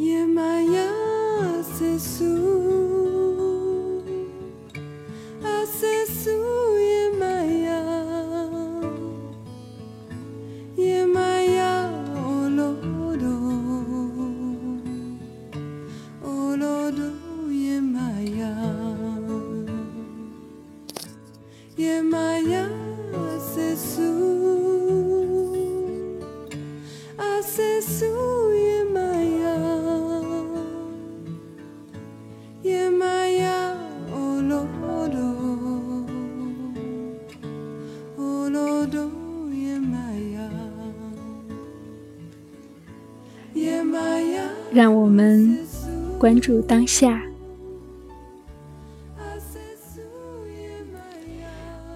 Yemaya Sesu. 让我们关注当下。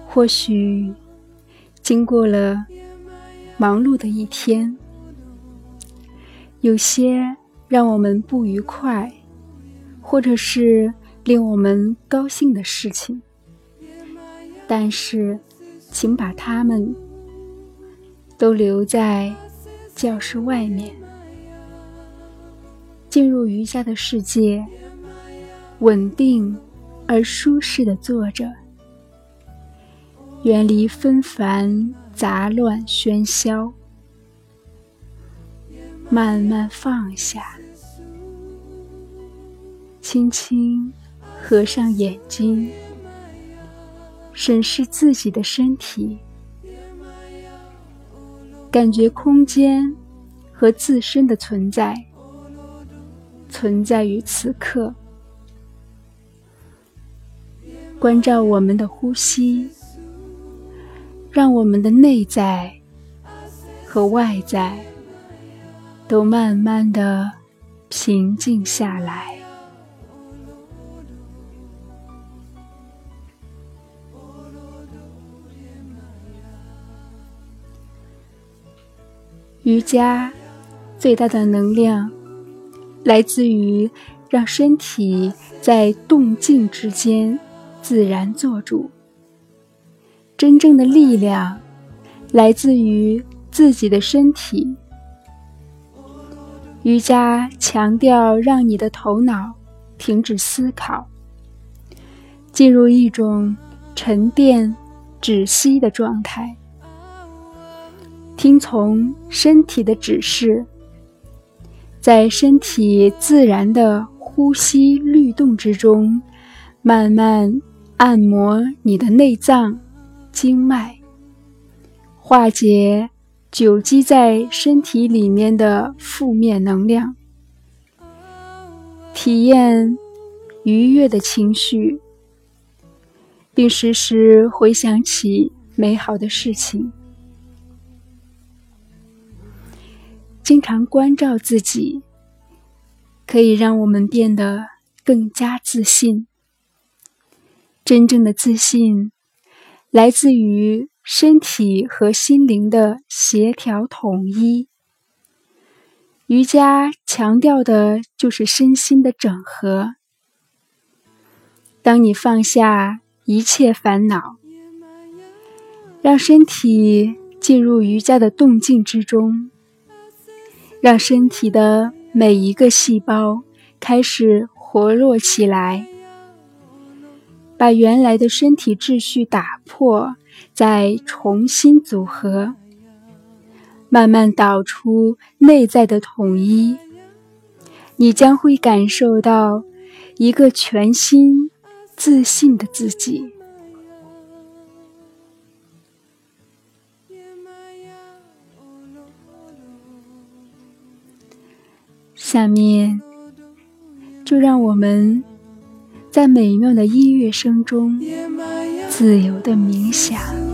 或许经过了忙碌的一天，有些让我们不愉快，或者是令我们高兴的事情，但是，请把它们都留在教室外面。进入瑜伽的世界，稳定而舒适的坐着，远离纷繁杂乱喧嚣，慢慢放下，轻轻合上眼睛，审视自己的身体，感觉空间和自身的存在。存在于此刻，关照我们的呼吸，让我们的内在和外在都慢慢的平静下来。瑜伽最大的能量。来自于让身体在动静之间自然做主。真正的力量来自于自己的身体。瑜伽强调让你的头脑停止思考，进入一种沉淀、止息的状态，听从身体的指示。在身体自然的呼吸律动之中，慢慢按摩你的内脏、经脉，化解久积在身体里面的负面能量，体验愉悦的情绪，并时时回想起美好的事情。经常关照自己，可以让我们变得更加自信。真正的自信来自于身体和心灵的协调统一。瑜伽强调的就是身心的整合。当你放下一切烦恼，让身体进入瑜伽的动静之中。让身体的每一个细胞开始活络起来，把原来的身体秩序打破，再重新组合，慢慢导出内在的统一。你将会感受到一个全新、自信的自己。下面，就让我们在美妙的音乐声中自由的冥想。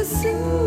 blessing.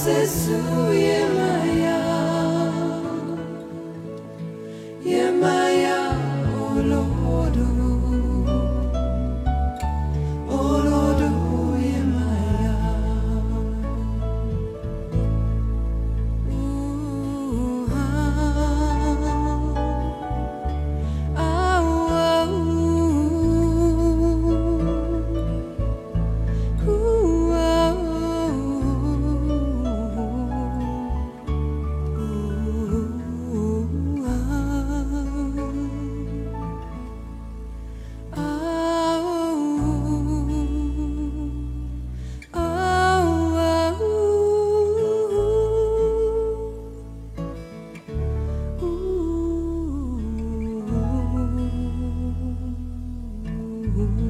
Sesuyemaya you.